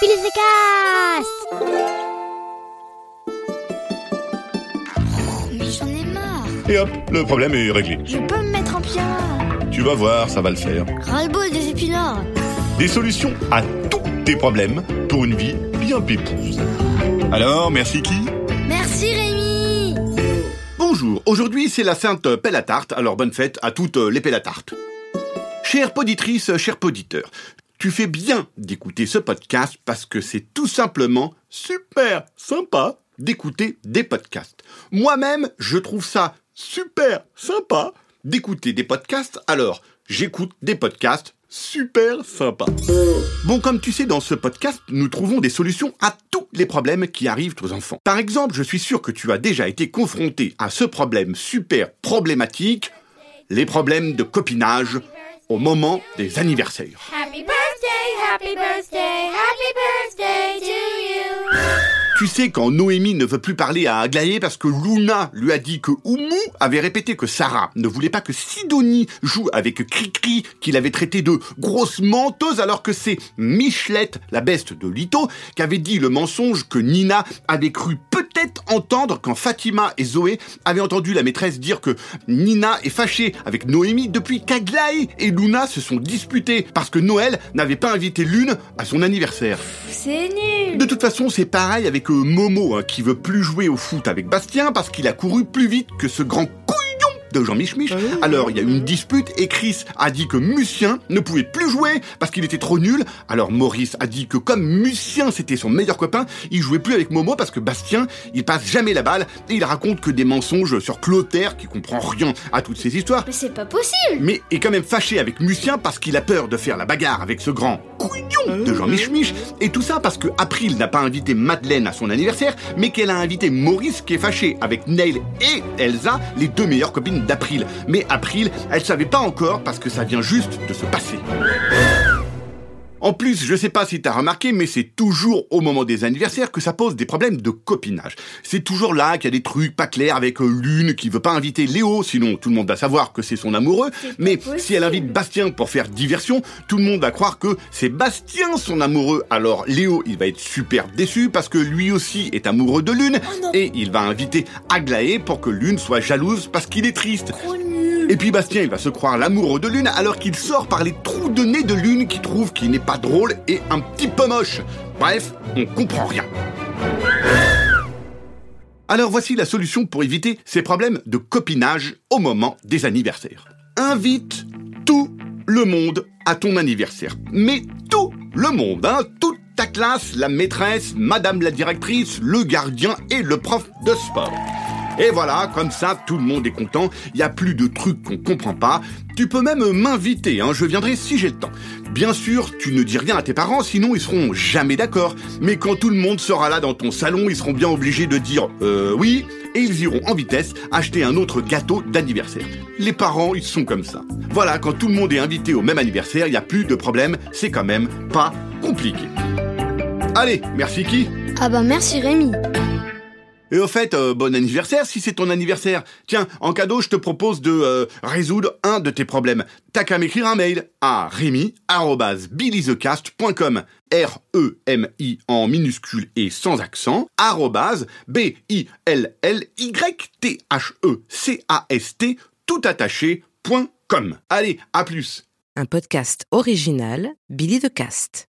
Billy the Cast Oh, mais j'en ai marre. Et hop, le problème est réglé. Je peux me mettre en pyjama. Tu vas voir, ça va le faire. Ras-le-bol des épinards. Des solutions à tous tes problèmes pour une vie bien pépouse. Alors, merci qui? Merci Rémi. Bonjour, aujourd'hui c'est la Sainte Pelle à Tarte, alors bonne fête à toutes les pelles à tarte. Chère poditrice, cher poditeur, tu fais bien d'écouter ce podcast parce que c'est tout simplement super sympa d'écouter des podcasts. Moi-même, je trouve ça super sympa d'écouter des podcasts, alors j'écoute des podcasts super sympas. Bon, comme tu sais, dans ce podcast, nous trouvons des solutions à tous les problèmes qui arrivent aux enfants. Par exemple, je suis sûr que tu as déjà été confronté à ce problème super problématique, les problèmes de copinage au moment des anniversaires. Happy birthday, happy birthday, to you. Tu sais quand Noémie ne veut plus parler à Aglaé parce que Luna lui a dit que Oumou avait répété que Sarah ne voulait pas que Sidonie joue avec Cricri qu'il avait traité de grosse menteuse alors que c'est Michelette, la beste de Lito, qui avait dit le mensonge que Nina avait cru entendre quand Fatima et Zoé avaient entendu la maîtresse dire que Nina est fâchée avec Noémie depuis qu'Aglaé et Luna se sont disputés parce que Noël n'avait pas invité l'une à son anniversaire. C'est nul. De toute façon, c'est pareil avec euh, Momo, hein, qui veut plus jouer au foot avec Bastien parce qu'il a couru plus vite que ce grand de Jean Mich Mich. Alors, il y a eu une dispute et Chris a dit que Lucien ne pouvait plus jouer parce qu'il était trop nul. Alors, Maurice a dit que comme Lucien c'était son meilleur copain, il jouait plus avec Momo parce que Bastien, il passe jamais la balle et il raconte que des mensonges sur Clotaire qui comprend rien à toutes ces histoires Mais c'est pas possible. mais est quand même fâché avec Lucien parce qu'il a peur de faire la bagarre avec ce grand couillon de Jean Mich Mich. Et tout ça parce que April n'a pas invité Madeleine à son anniversaire, mais qu'elle a invité Maurice qui est fâché avec Neil et Elsa, les deux meilleures copines d'April. Mais April, elle savait pas encore parce que ça vient juste de se passer. En plus, je sais pas si t'as remarqué, mais c'est toujours au moment des anniversaires que ça pose des problèmes de copinage. C'est toujours là qu'il y a des trucs pas clairs avec euh, Lune qui veut pas inviter Léo, sinon tout le monde va savoir que c'est son amoureux. Mais si elle invite Bastien pour faire diversion, tout le monde va croire que c'est Bastien son amoureux. Alors Léo, il va être super déçu parce que lui aussi est amoureux de Lune et il va inviter Aglaé pour que Lune soit jalouse parce qu'il est triste. Et puis Bastien, il va se croire l'amoureux de Lune alors qu'il sort par les trous de nez de Lune qui trouve qu'il n'est pas drôle et un petit peu moche. Bref, on comprend rien. Alors voici la solution pour éviter ces problèmes de copinage au moment des anniversaires. Invite tout le monde à ton anniversaire. Mais tout le monde, hein, toute ta classe, la maîtresse, madame la directrice, le gardien et le prof de sport. Et voilà, comme ça, tout le monde est content, il n'y a plus de trucs qu'on comprend pas. Tu peux même m'inviter, hein, je viendrai si j'ai le temps. Bien sûr, tu ne dis rien à tes parents, sinon ils seront jamais d'accord. Mais quand tout le monde sera là dans ton salon, ils seront bien obligés de dire euh, oui, et ils iront en vitesse acheter un autre gâteau d'anniversaire. Les parents, ils sont comme ça. Voilà, quand tout le monde est invité au même anniversaire, il n'y a plus de problème, c'est quand même pas compliqué. Allez, merci qui Ah bah merci Rémi. Et au fait, euh, bon anniversaire si c'est ton anniversaire. Tiens, en cadeau, je te propose de euh, résoudre un de tes problèmes. T'as qu'à m'écrire un mail à rémi@billythecast.com. R-E-M-I en minuscule et sans accent, arrobase B-I-L-L-Y-T-H-E-C-A-S-T, tout attaché, point com. Allez, à plus Un podcast original Billy de Cast.